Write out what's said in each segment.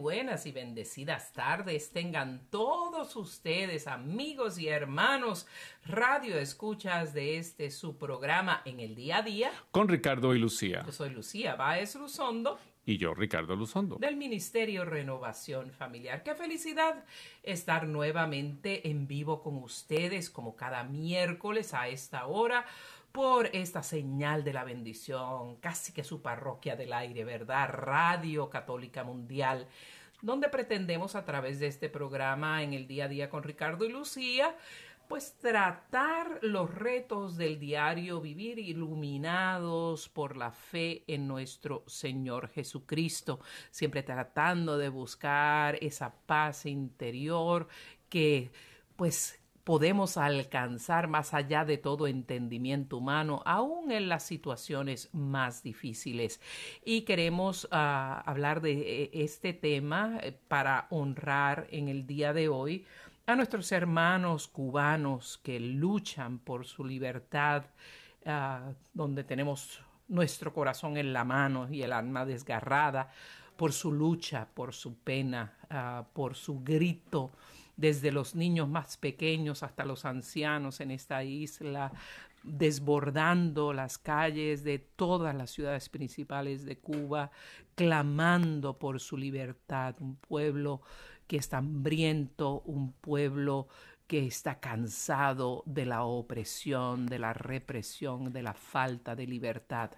buenas y bendecidas tardes tengan todos ustedes, amigos y hermanos, radio escuchas de este su programa en el día a día. Con Ricardo y Lucía. Yo soy Lucía Báez Luzondo. Y yo, Ricardo Luzondo. Del Ministerio Renovación Familiar. Qué felicidad estar nuevamente en vivo con ustedes, como cada miércoles a esta hora por esta señal de la bendición, casi que su parroquia del aire, ¿verdad? Radio Católica Mundial, donde pretendemos a través de este programa en el día a día con Ricardo y Lucía, pues tratar los retos del diario vivir iluminados por la fe en nuestro Señor Jesucristo, siempre tratando de buscar esa paz interior que pues podemos alcanzar más allá de todo entendimiento humano, aún en las situaciones más difíciles. Y queremos uh, hablar de este tema eh, para honrar en el día de hoy a nuestros hermanos cubanos que luchan por su libertad, uh, donde tenemos nuestro corazón en la mano y el alma desgarrada por su lucha, por su pena, uh, por su grito desde los niños más pequeños hasta los ancianos en esta isla, desbordando las calles de todas las ciudades principales de Cuba, clamando por su libertad, un pueblo que está hambriento, un pueblo que está cansado de la opresión, de la represión, de la falta de libertad.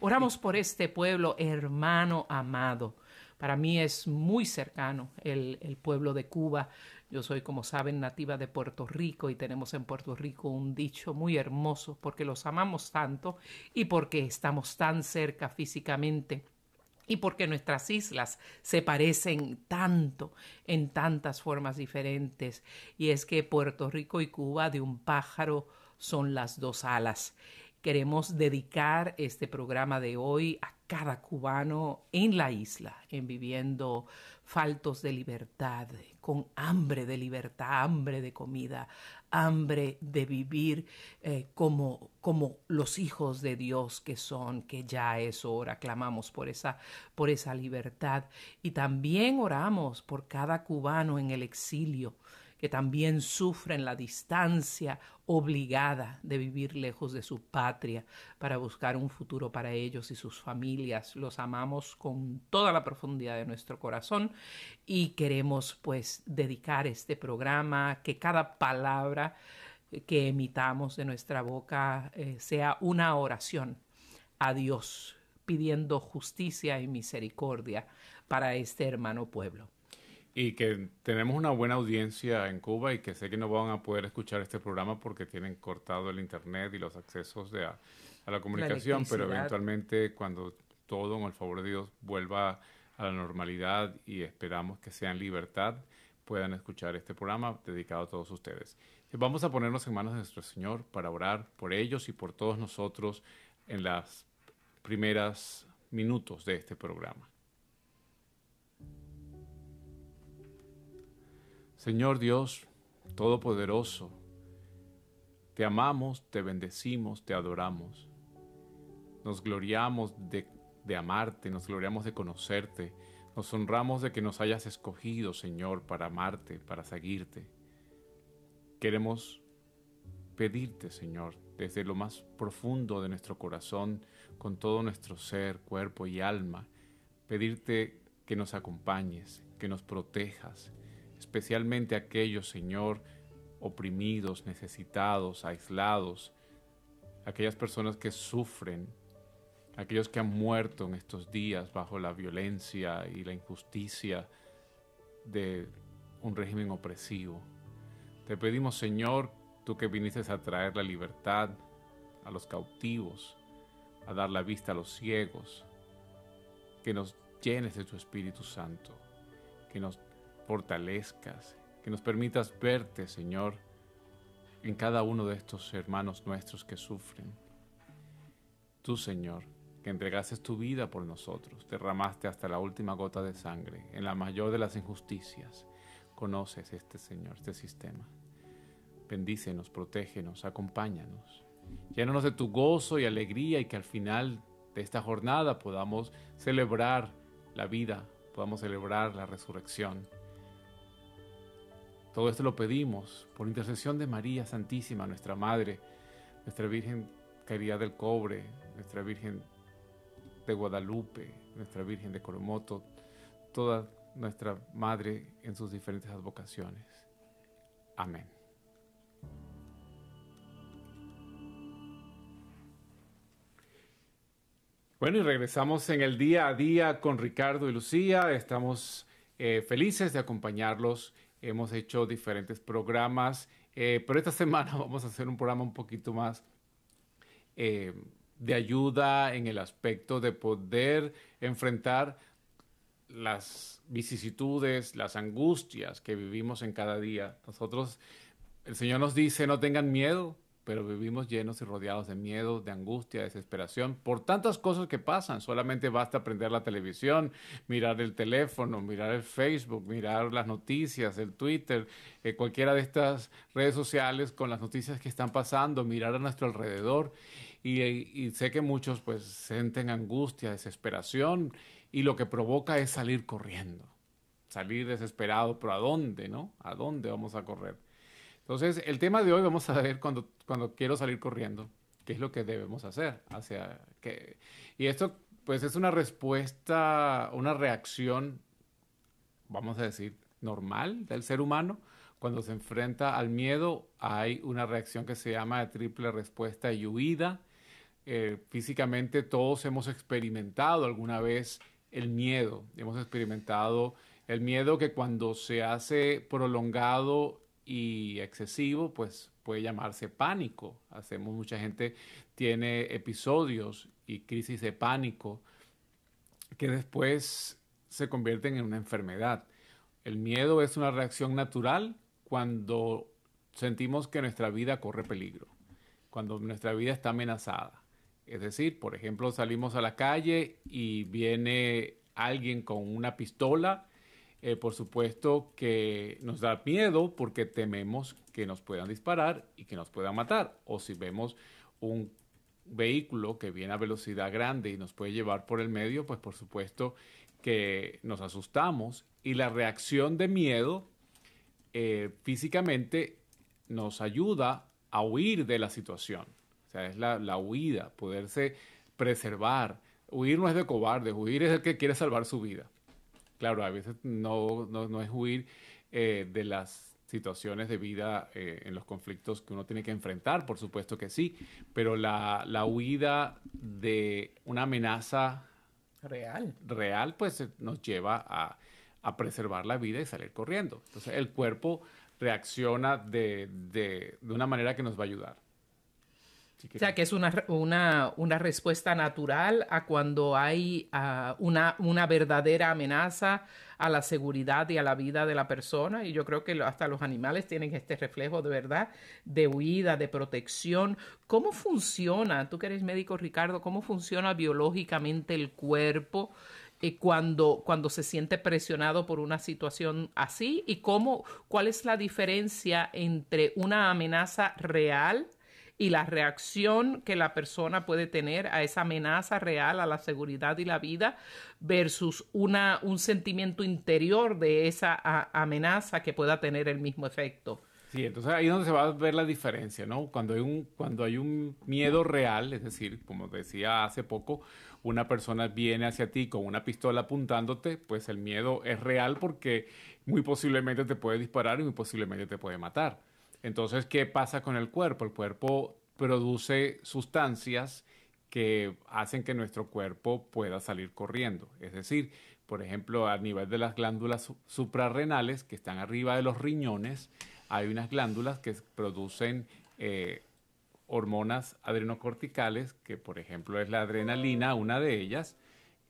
Oramos por este pueblo, hermano amado. Para mí es muy cercano el, el, pueblo de Cuba. Yo soy, como saben, nativa de Puerto Rico y tenemos en Puerto Rico un dicho muy hermoso porque los amamos tanto y porque estamos tan cerca físicamente y porque nuestras islas se parecen tanto en tantas formas diferentes. Y es que Puerto Rico y Cuba de un pájaro son las dos alas. Queremos dedicar este programa de hoy a cada cubano en la isla, en viviendo faltos de libertad, con hambre de libertad, hambre de comida, hambre de vivir eh, como, como los hijos de Dios que son, que ya es hora, clamamos por esa, por esa libertad. Y también oramos por cada cubano en el exilio que también sufren la distancia obligada de vivir lejos de su patria para buscar un futuro para ellos y sus familias. Los amamos con toda la profundidad de nuestro corazón y queremos pues dedicar este programa, que cada palabra que emitamos de nuestra boca eh, sea una oración a Dios pidiendo justicia y misericordia para este hermano pueblo y que tenemos una buena audiencia en Cuba y que sé que no van a poder escuchar este programa porque tienen cortado el internet y los accesos de a, a la comunicación, la pero eventualmente cuando todo, en el favor de Dios, vuelva a la normalidad y esperamos que sea en libertad, puedan escuchar este programa dedicado a todos ustedes. Vamos a ponernos en manos de nuestro Señor para orar por ellos y por todos nosotros en las primeras minutos de este programa. Señor Dios Todopoderoso, te amamos, te bendecimos, te adoramos. Nos gloriamos de, de, amarte, nos gloriamos de conocerte, nos honramos de que nos hayas escogido, Señor, para amarte, para seguirte. Queremos pedirte, Señor, desde lo más profundo de nuestro corazón, con todo nuestro ser, cuerpo y alma, pedirte que nos acompañes, que nos protejas, especialmente aquellos, Señor, oprimidos, necesitados, aislados, aquellas personas que sufren, aquellos que han muerto en estos días bajo la violencia y la injusticia de un régimen opresivo. Te pedimos, Señor, tú que viniste a traer la libertad a los cautivos, a dar la vista a los ciegos, que nos llenes de tu Espíritu Santo, que nos fortalezcas, que nos permitas verte, Señor, en cada uno de estos hermanos nuestros que sufren. Tú, Señor, que entregaste tu vida por nosotros, derramaste hasta la última gota de sangre en la mayor de las injusticias. Conoces este Señor, este sistema. Bendícenos, protégenos, acompáñanos. Llénanos de tu gozo y alegría y que al final de esta jornada podamos celebrar la vida, podamos celebrar la resurrección. Todo esto lo pedimos por intercesión de María Santísima, nuestra Madre, nuestra Virgen Caridad del Cobre, nuestra Virgen de Guadalupe, nuestra Virgen de Coromoto, toda nuestra Madre en sus diferentes advocaciones. Amén. Bueno, y regresamos en el día a día con Ricardo y Lucía. Estamos eh, felices de acompañarlos. Hemos hecho diferentes programas, eh, pero esta semana vamos a hacer un programa un poquito más eh, de ayuda en el aspecto de poder enfrentar las vicisitudes, las angustias que vivimos en cada día. Nosotros, el Señor nos dice, no tengan miedo, pero vivimos llenos y rodeados de miedo, de angustia, de desesperación, por tantas cosas que pasan. Solamente basta prender la televisión, mirar el teléfono, mirar el Facebook, mirar las noticias, el Twitter, eh, cualquiera de estas redes sociales con las noticias que están pasando, mirar a nuestro alrededor. Y, y sé que muchos pues sienten angustia, desesperación, y lo que provoca es salir corriendo, salir desesperado, pero ¿a dónde, no? ¿A dónde vamos a correr? Entonces, el tema de hoy vamos a ver cuando, cuando quiero salir corriendo, qué es lo que debemos hacer. Hacia que, y esto, pues, es una respuesta, una reacción, vamos a decir, normal del ser humano. Cuando se enfrenta al miedo, hay una reacción que se llama de triple respuesta y huida. Eh, físicamente todos hemos experimentado alguna vez el miedo. Hemos experimentado el miedo que cuando se hace prolongado y excesivo, pues puede llamarse pánico. Hacemos, mucha gente tiene episodios y crisis de pánico que después se convierten en una enfermedad. El miedo es una reacción natural cuando sentimos que nuestra vida corre peligro, cuando nuestra vida está amenazada. Es decir, por ejemplo, salimos a la calle y viene alguien con una pistola eh, por supuesto que nos da miedo porque tememos que nos puedan disparar y que nos puedan matar. O si vemos un vehículo que viene a velocidad grande y nos puede llevar por el medio, pues por supuesto que nos asustamos y la reacción de miedo eh, físicamente nos ayuda a huir de la situación. O sea, es la, la huida, poderse preservar. Huir no es de cobarde, huir es el que quiere salvar su vida. Claro, a veces no, no, es huir eh, de las situaciones de vida eh, en los conflictos que uno tiene que enfrentar, por supuesto que sí, pero la, la huida de una amenaza real, real pues eh, nos lleva a, a, preservar la vida y salir corriendo. Entonces el cuerpo reacciona de, de, de una manera que nos va a ayudar o sea, que es una, una, una, respuesta natural a cuando hay uh, una, una, verdadera amenaza a la seguridad y a la vida de la persona. Y yo creo que hasta los animales tienen este reflejo de verdad, de huida, de protección. ¿Cómo funciona, tú que eres médico Ricardo, cómo funciona biológicamente el cuerpo? Eh, cuando, cuando se siente presionado por una situación así y cómo, cuál es la diferencia entre una amenaza real y la reacción que la persona puede tener a esa amenaza real a la seguridad y la vida versus una, un sentimiento interior de esa amenaza que pueda tener el mismo efecto. Sí, entonces ahí es donde se va a ver la diferencia, ¿no? Cuando hay un, cuando hay un miedo real, es decir, como decía hace poco, una persona viene hacia ti con una pistola apuntándote, pues el miedo es real porque muy posiblemente te puede disparar y muy posiblemente te puede matar. Entonces, ¿qué pasa con el cuerpo? El cuerpo produce sustancias que hacen que nuestro cuerpo pueda salir corriendo. Es decir, por ejemplo, a nivel de las glándulas suprarrenales que están arriba de los riñones, hay unas glándulas que producen eh, hormonas adrenocorticales, que por ejemplo es la adrenalina, una de ellas,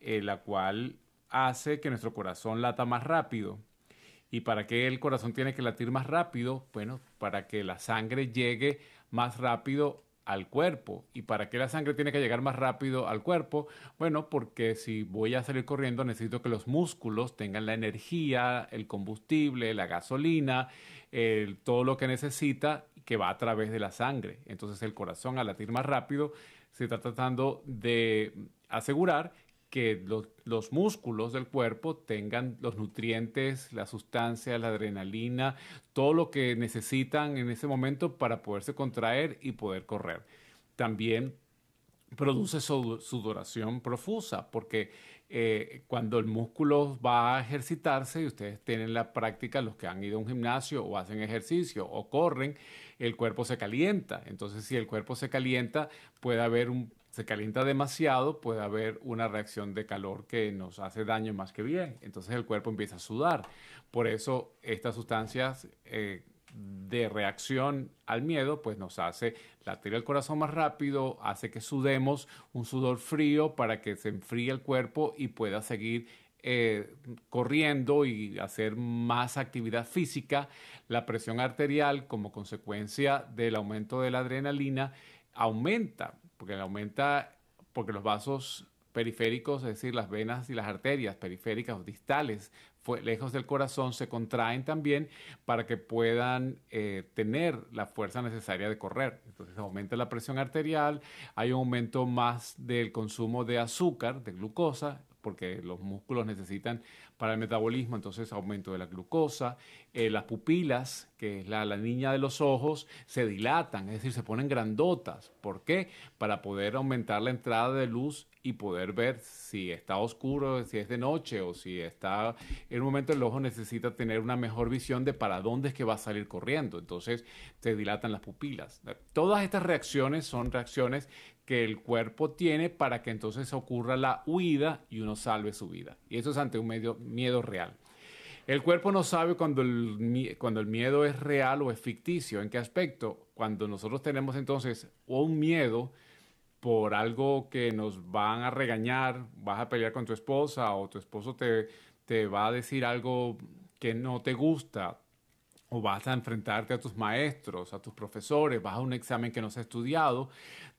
eh, la cual hace que nuestro corazón lata más rápido. ¿Y para qué el corazón tiene que latir más rápido? Bueno, para que la sangre llegue más rápido al cuerpo. ¿Y para qué la sangre tiene que llegar más rápido al cuerpo? Bueno, porque si voy a salir corriendo necesito que los músculos tengan la energía, el combustible, la gasolina, todo lo que necesita que va a través de la sangre. Entonces el corazón al latir más rápido se está tratando de asegurar que los, músculos del cuerpo tengan los nutrientes, la sustancia, la adrenalina, todo lo que necesitan en ese momento para poderse contraer y poder correr. También produce sudoración profusa, porque eh, cuando el músculo va a ejercitarse, y ustedes tienen la práctica, los que han ido a un gimnasio o hacen ejercicio o corren, el cuerpo se calienta. Entonces, si el cuerpo se calienta, puede haber un se calienta demasiado, puede haber una reacción de calor que nos hace daño más que bien. Entonces el cuerpo empieza a sudar. Por eso estas sustancias eh, de reacción al miedo, pues nos hace latir el corazón más rápido, hace que sudemos un sudor frío para que se enfríe el cuerpo y pueda seguir eh, corriendo y hacer más actividad física. La presión arterial, como consecuencia del aumento de la adrenalina, aumenta porque aumenta, porque los vasos periféricos, es decir, las venas y las arterias periféricas o distales, lejos del corazón, se contraen también para que puedan eh, tener la fuerza necesaria de correr. Entonces aumenta la presión arterial, hay un aumento más del consumo de azúcar, de glucosa, porque los músculos necesitan para el metabolismo, entonces aumento de la glucosa, eh, las pupilas, que es la, la, niña de los ojos, se dilatan, es decir, se ponen grandotas. ¿Por qué? Para poder aumentar la entrada de luz y poder ver si está oscuro, si es de noche o si está en un momento el ojo necesita tener una mejor visión de para dónde es que va a salir corriendo. Entonces se dilatan las pupilas. Todas estas reacciones son reacciones que el cuerpo tiene para que entonces ocurra la huida y uno salve su vida. Y eso es ante un medio, miedo real. El cuerpo no sabe cuando el, cuando el miedo es real o es ficticio. ¿En qué aspecto? Cuando nosotros tenemos entonces un miedo por algo que nos van a regañar, vas a pelear con tu esposa o tu esposo te, te va a decir algo que no te gusta, o vas a enfrentarte a tus maestros, a tus profesores, vas a un examen que no has estudiado,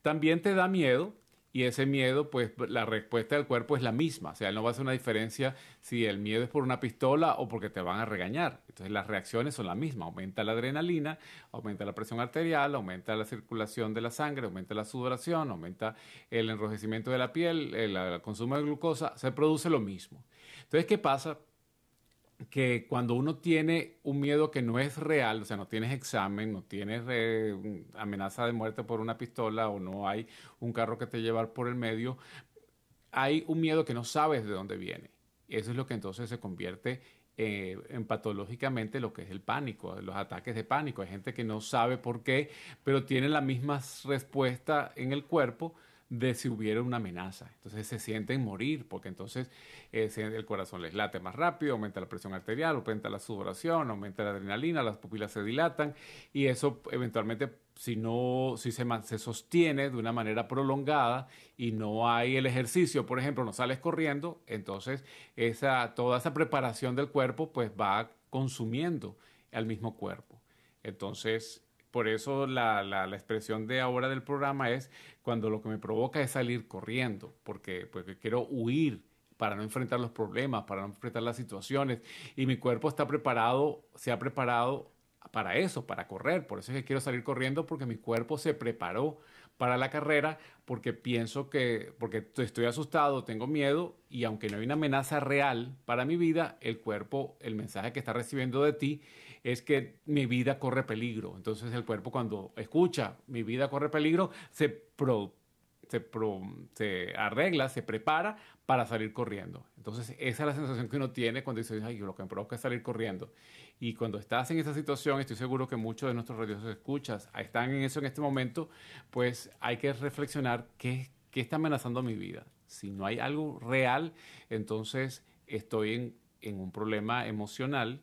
también te da miedo y ese miedo, pues la respuesta del cuerpo es la misma. O sea, no va a hacer una diferencia si el miedo es por una pistola o porque te van a regañar. Entonces las reacciones son las mismas. Aumenta la adrenalina, aumenta la presión arterial, aumenta la circulación de la sangre, aumenta la sudoración, aumenta el enrojecimiento de la piel, el consumo de glucosa, se produce lo mismo. Entonces, ¿qué pasa? Que cuando uno tiene un miedo que no es real, o sea, no tienes examen, no tienes eh, amenaza de muerte por una pistola o no hay un carro que te llevar por el medio, hay un miedo que no sabes de dónde viene. Eso es lo que entonces se convierte eh, en patológicamente lo que es el pánico, los ataques de pánico. Hay gente que no sabe por qué, pero tiene la misma respuesta en el cuerpo de si hubiera una amenaza. Entonces se sienten morir porque entonces eh, el corazón les late más rápido, aumenta la presión arterial, aumenta la sudoración, aumenta la adrenalina, las pupilas se dilatan y eso eventualmente si no si se, se sostiene de una manera prolongada y no hay el ejercicio, por ejemplo, no sales corriendo, entonces esa toda esa preparación del cuerpo pues va consumiendo al mismo cuerpo. Entonces, por eso la, la, expresión de ahora del programa es cuando lo que me provoca es salir corriendo, porque, porque quiero huir para no enfrentar los problemas, para no enfrentar las situaciones. Y mi cuerpo está preparado, se ha preparado para eso, para correr. Por eso es que quiero salir corriendo, porque mi cuerpo se preparó para la carrera, porque pienso que, porque estoy asustado, tengo miedo, y aunque no hay una amenaza real para mi vida, el cuerpo, el mensaje que está recibiendo de ti es que mi vida corre peligro. Entonces el cuerpo cuando escucha mi vida corre peligro, se, se, arregla, se prepara para salir corriendo. Entonces, esa es la sensación que uno tiene cuando dice, ay, lo que me provoca es salir corriendo. Y cuando estás en esa situación, estoy seguro que muchos de nuestros radios escuchas están en eso en este momento, pues hay que reflexionar qué, qué está amenazando mi vida. Si no hay algo real, entonces estoy en, en un problema emocional,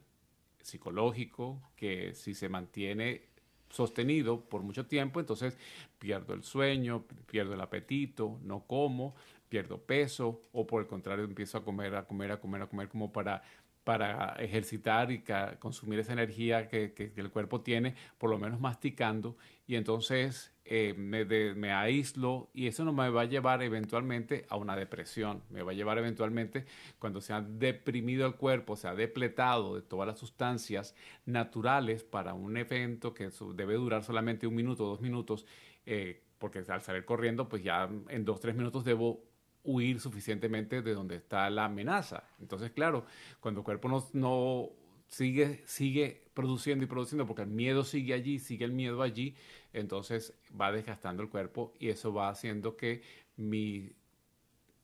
psicológico, que si se mantiene sostenido por mucho tiempo, entonces pierdo el sueño, pierdo el apetito, no como, pierdo peso o por el contrario empiezo a comer, a comer, a comer, a comer como para para ejercitar y consumir esa energía que, el cuerpo tiene, por lo menos masticando, y entonces eh, me, me, aíslo y eso no me va a llevar eventualmente a una depresión, me va a llevar eventualmente cuando se ha deprimido el cuerpo, se ha depletado de todas las sustancias naturales para un evento que debe durar solamente un minuto, dos minutos, eh, porque al salir corriendo, pues ya en dos, tres minutos debo huir suficientemente de donde está la amenaza. Entonces, claro, cuando el cuerpo no, sigue, sigue produciendo y produciendo, porque el miedo sigue allí, sigue el miedo allí, entonces va desgastando el cuerpo y eso va haciendo que mi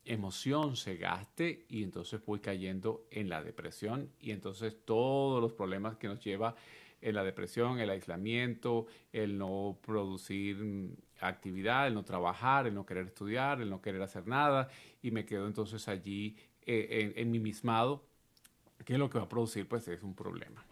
emoción se gaste y entonces voy cayendo en la depresión y entonces todos los problemas que nos lleva en la depresión, el aislamiento, el no producir actividad, el no trabajar, el no querer estudiar, el no querer hacer nada y me quedo entonces allí eh, en, mi mismado, que lo que va a producir pues es un problema.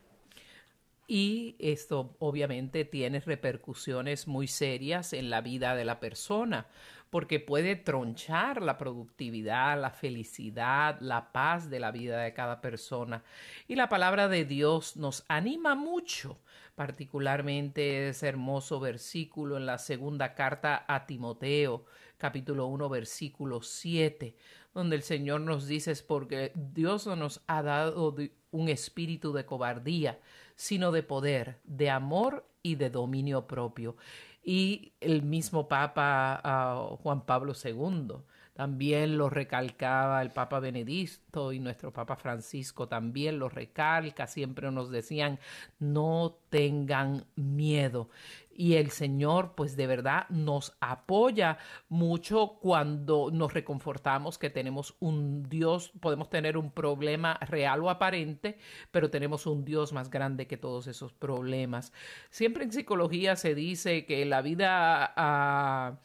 Y esto obviamente tiene repercusiones muy serias en la vida de la persona, porque puede tronchar la productividad, la felicidad, la paz de la vida de cada persona. Y la palabra de Dios nos anima mucho particularmente ese hermoso versículo en la segunda carta a Timoteo, capítulo 1, versículo 7, donde el Señor nos dice es porque Dios no nos ha dado un espíritu de cobardía, sino de poder, de amor y de dominio propio. Y el mismo Papa ah, Juan Pablo II también lo recalcaba el Papa Benedicto y nuestro Papa Francisco también lo recalca, siempre nos decían, no tengan miedo. Y el Señor, pues de verdad nos apoya mucho cuando nos reconfortamos que tenemos un Dios, podemos tener un problema real o aparente, pero tenemos un Dios más grande que todos esos problemas. Siempre en psicología se dice que la vida... Ah,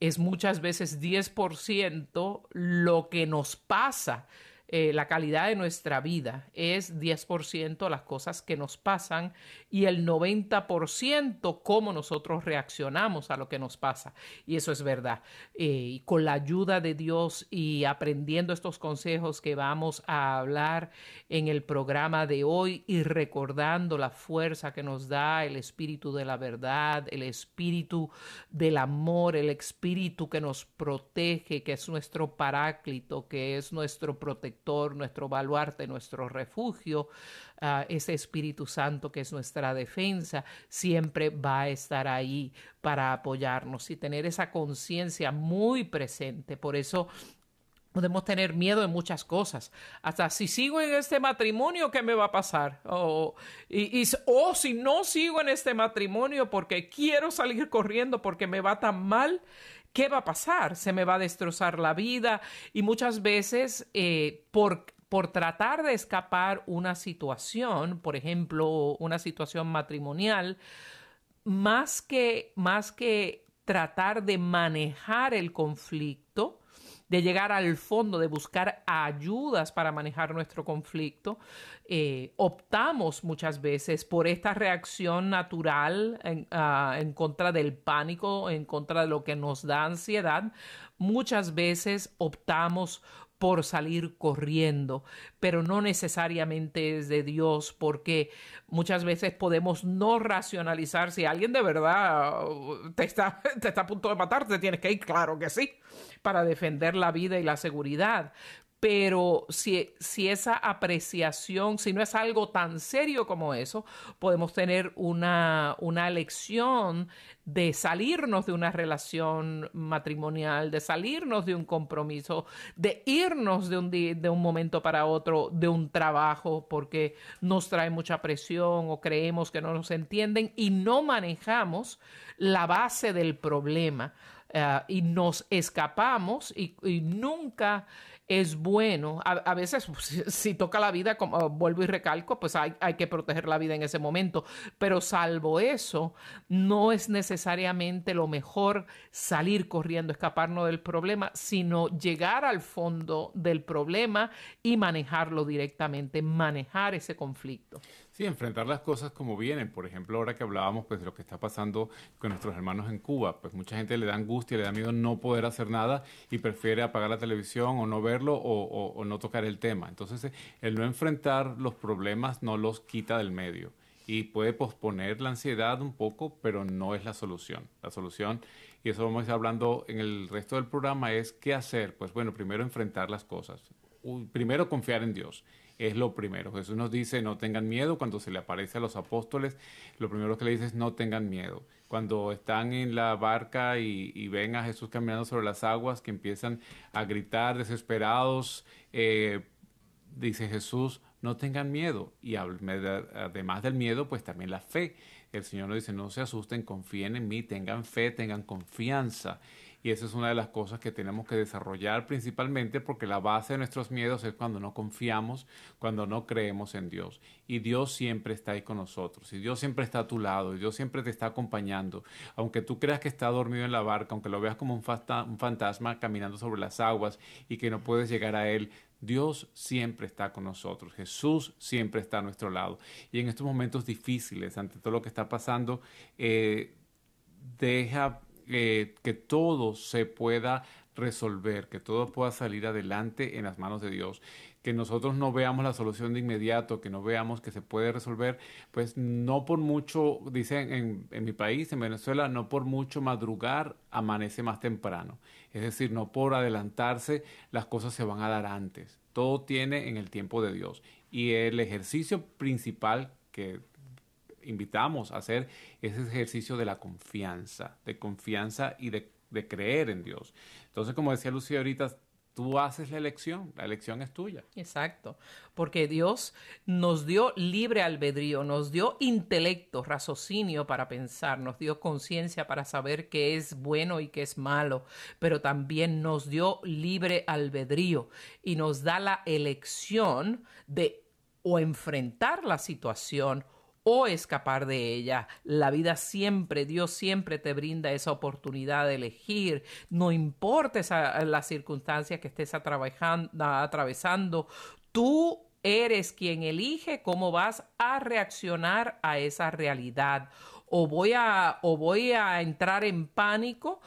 es muchas veces 10% lo que nos pasa eh, la calidad de nuestra vida es 10% las cosas que nos pasan y el 90% cómo nosotros reaccionamos a lo que nos pasa. Y eso es verdad. Eh, y con la ayuda de Dios y aprendiendo estos consejos que vamos a hablar en el programa de hoy y recordando la fuerza que nos da el espíritu de la verdad, el espíritu del amor, el espíritu que nos protege, que es nuestro paráclito, que es nuestro protector nuestro baluarte, nuestro refugio, ah, ese Espíritu Santo que es nuestra defensa, siempre va a estar ahí para apoyarnos y tener esa conciencia muy presente. Por eso podemos tener miedo de muchas cosas. Hasta si sigo en este matrimonio, ¿qué me va a pasar? O, y, o si no sigo en este matrimonio porque quiero salir corriendo porque me va tan mal, ¿qué va a pasar? Se me va a destrozar la vida y muchas veces eh, por, por tratar de escapar una situación, por ejemplo, una situación matrimonial, más que, más que tratar de manejar el conflicto, de llegar al fondo, de buscar ayudas para manejar nuestro conflicto, eh, optamos muchas veces por esta reacción natural ah, en, contra del pánico, en contra de lo que nos da ansiedad. Muchas veces optamos por salir corriendo, pero no necesariamente es de Dios, porque muchas veces podemos no racionalizar si alguien de verdad uh, te está, te está a punto de matar, te tienes que ir, claro que sí, para defender la vida y la seguridad pero si, si, esa apreciación, si no es algo tan serio como eso, podemos tener una, una lección de salirnos de una relación matrimonial, de salirnos de un compromiso, de irnos de un, de un momento para otro de un trabajo porque nos trae mucha presión o creemos que no nos entienden y no manejamos la base del problema eh, y nos escapamos y, y nunca es bueno. A, veces, si, toca la vida, como vuelvo y recalco, pues hay, hay, que proteger la vida en ese momento. Pero salvo eso, no es necesariamente lo mejor salir corriendo, escaparnos del problema, sino llegar al fondo del problema y manejarlo directamente, manejar ese conflicto. Sí, enfrentar las cosas como vienen. Por ejemplo, ahora que hablábamos pues, de lo que está pasando con nuestros hermanos en Cuba, pues mucha gente le da angustia, le da miedo no poder hacer nada y prefiere apagar la televisión o no verlo o, no tocar el tema. Entonces, el no enfrentar los problemas no los quita del medio y puede posponer la ansiedad un poco, pero no es la solución. La solución, y eso vamos a ir hablando en el resto del programa, es qué hacer. Pues bueno, primero enfrentar las cosas. Primero confiar en Dios es lo primero. Jesús nos dice no tengan miedo cuando se le aparece a los apóstoles. Lo primero que le dice es no tengan miedo. Cuando están en la barca y, ven a Jesús caminando sobre las aguas, que empiezan a gritar desesperados, eh, dice Jesús, no tengan miedo. Y además del miedo, pues también la fe. El Señor nos dice, no se asusten, confíen en mí, tengan fe, tengan confianza. Y esa es una de las cosas que tenemos que desarrollar principalmente porque la base de nuestros miedos es cuando no confiamos, cuando no creemos en Dios. Y Dios siempre está ahí con nosotros. Y Dios siempre está a tu lado. Y Dios siempre te está acompañando. Aunque tú creas que está dormido en la barca, aunque lo veas como un, un fantasma caminando sobre las aguas y que no puedes llegar a Él, Dios siempre está con nosotros, Jesús siempre está a nuestro lado. Y en estos momentos difíciles, ante todo lo que está pasando, eh, deja eh, que todo se pueda resolver, que todo pueda salir adelante en las manos de Dios, que nosotros no veamos la solución de inmediato, que no veamos que se puede resolver, pues no por mucho, dicen en, en mi país, en Venezuela, no por mucho madrugar amanece más temprano. Es decir, no por adelantarse las cosas se van a dar antes. Todo tiene en el tiempo de Dios. Y el ejercicio principal que invitamos a hacer ese ejercicio de la confianza, de confianza y de, creer en Dios. Entonces, como decía Lucía ahorita, tú haces la elección, la elección es tuya. Exacto, porque Dios nos dio libre albedrío, nos dio intelecto, raciocinio para pensar, nos dio conciencia para saber qué es bueno y qué es malo, pero también nos dio libre albedrío y nos da la elección de o enfrentar la situación o escapar de ella. La vida siempre, Dios siempre te brinda esa oportunidad de elegir, no importa las circunstancias que estés atravesando, tú eres quien elige cómo vas a reaccionar a esa realidad. O voy a entrar en pánico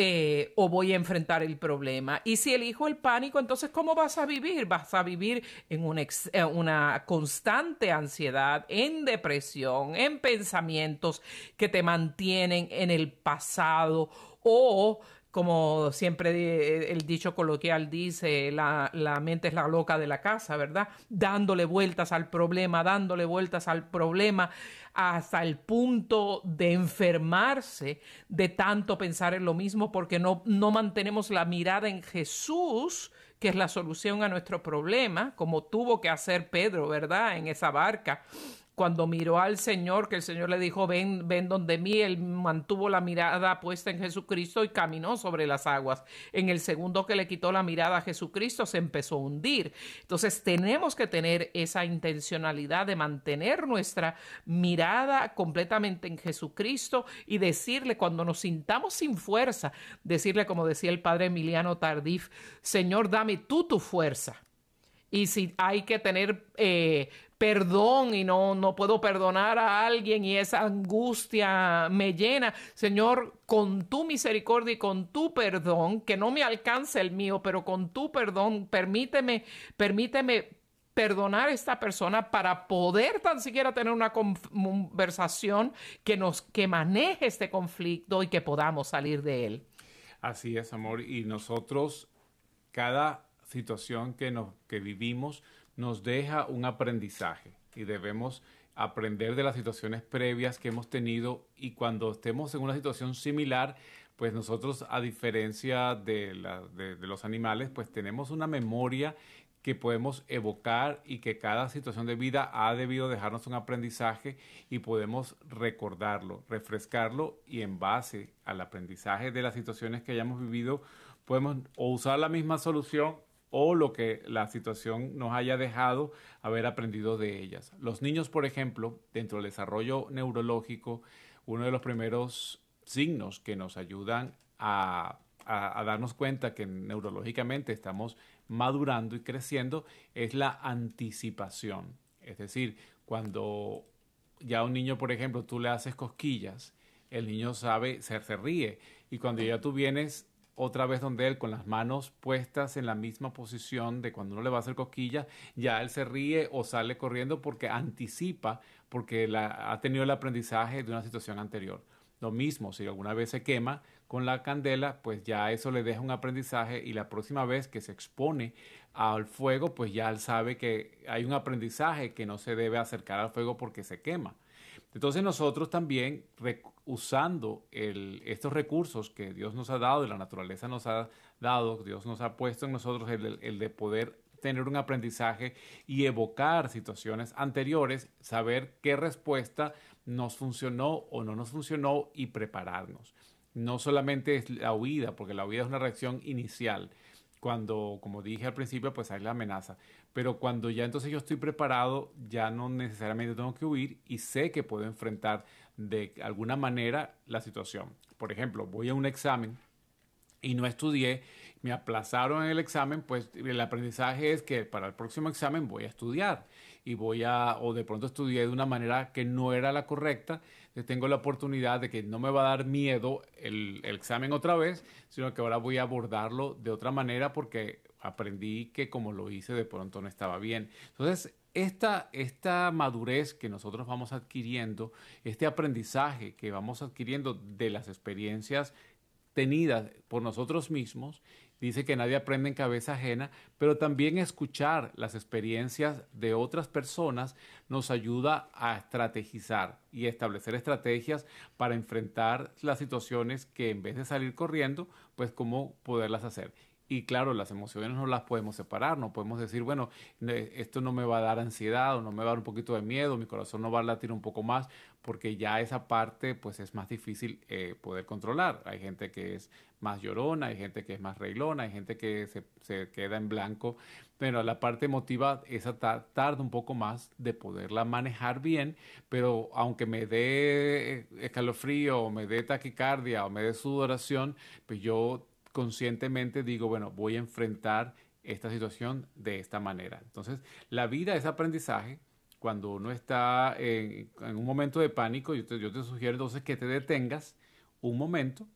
eh, o voy a enfrentar el problema. Y si elijo el pánico, entonces ¿cómo vas a vivir? Vas a vivir en una, eh, una constante ansiedad, en depresión, en pensamientos que te mantienen en el pasado o como siempre eh, el dicho coloquial dice, la, la, mente es la loca de la casa, ¿verdad? Dándole vueltas al problema, dándole vueltas al problema hasta el punto de enfermarse de tanto pensar en lo mismo porque no, no mantenemos la mirada en Jesús, que es la solución a nuestro problema, como tuvo que hacer Pedro, ¿verdad? En esa barca cuando miró al Señor, que el Señor le dijo, ven, ven donde mí, él mantuvo la mirada puesta en Jesucristo y caminó sobre las aguas. En el segundo que le quitó la mirada a Jesucristo, se empezó a hundir. Entonces tenemos que tener esa intencionalidad de mantener nuestra mirada completamente en Jesucristo y decirle cuando nos sintamos sin fuerza, decirle como decía el padre Emiliano Tardif, Señor, dame tú tu fuerza. Y si hay que tener eh, perdón y no, no puedo perdonar a alguien y esa angustia me llena. Señor, con tu misericordia y con tu perdón, que no me alcance el mío, pero con tu perdón, permíteme, permíteme perdonar a esta persona para poder tan siquiera tener una conversación que nos que maneje este conflicto y que podamos salir de él. Así es, amor, y nosotros cada situación que nos que vivimos nos deja un aprendizaje y debemos aprender de las situaciones previas que hemos tenido y cuando estemos en una situación similar, pues nosotros, a diferencia de, los animales, pues tenemos una memoria que podemos evocar y que cada situación de vida ha debido dejarnos un aprendizaje y podemos recordarlo, refrescarlo y en base al aprendizaje de las situaciones que hayamos vivido, podemos o usar la misma solución o lo que la situación nos haya dejado haber aprendido de ellas. Los niños, por ejemplo, dentro del desarrollo neurológico, uno de los primeros signos que nos ayudan a, darnos cuenta que neurológicamente estamos madurando y creciendo es la anticipación. Es decir, cuando ya un niño, por ejemplo, tú le haces cosquillas, el niño sabe, se, se ríe. Y cuando ya tú vienes otra vez donde él con las manos puestas en la misma posición de cuando uno le va a hacer cosquillas, ya él se ríe o sale corriendo porque anticipa, porque la, ha tenido el aprendizaje de una situación anterior. Lo mismo, si alguna vez se quema, con la candela, pues ya eso le deja un aprendizaje y la próxima vez que se expone al fuego, pues ya él sabe que hay un aprendizaje que no se debe acercar al fuego porque se quema. Entonces nosotros también, usando estos recursos que Dios nos ha dado y la naturaleza nos ha dado, Dios nos ha puesto en nosotros el, el de poder tener un aprendizaje y evocar situaciones anteriores, saber qué respuesta nos funcionó o no nos funcionó y prepararnos no solamente es la huida, porque la huida es una reacción inicial, cuando, como dije al principio, pues hay la amenaza. Pero cuando ya entonces yo estoy preparado, ya no necesariamente tengo que huir y sé que puedo enfrentar de alguna manera la situación. Por ejemplo, voy a un examen y no estudié, me aplazaron el examen, pues el aprendizaje es que para el próximo examen voy a estudiar y voy a, o de pronto estudié de una manera que no era la correcta, tengo la oportunidad de que no me va a dar miedo el, examen otra vez, sino que ahora voy a abordarlo de otra manera porque aprendí que como lo hice de pronto no estaba bien. Entonces, esta, esta madurez que nosotros vamos adquiriendo, este aprendizaje que vamos adquiriendo de las experiencias tenidas por nosotros mismos Dice que nadie aprende en cabeza ajena, pero también escuchar las experiencias de otras personas nos ayuda a estrategizar y establecer estrategias para enfrentar las situaciones que en vez de salir corriendo, pues cómo poderlas hacer. Y claro, las emociones no las podemos separar, no podemos decir, bueno, esto no me va a dar ansiedad o no me va a dar un poquito de miedo, mi corazón no va a latir un poco más, porque ya esa parte pues es más difícil eh, poder controlar. Hay gente que es más llorona, hay gente que es más reglona, hay gente que se, queda en blanco, pero la parte emotiva esa tarda un poco más de poderla manejar bien, pero aunque me dé escalofrío o me dé taquicardia o me dé sudoración, pues yo conscientemente digo, bueno, voy a enfrentar esta situación de esta manera. Entonces, la vida es aprendizaje. Cuando uno está en, un momento de pánico, yo te, yo te sugiero entonces que te detengas un momento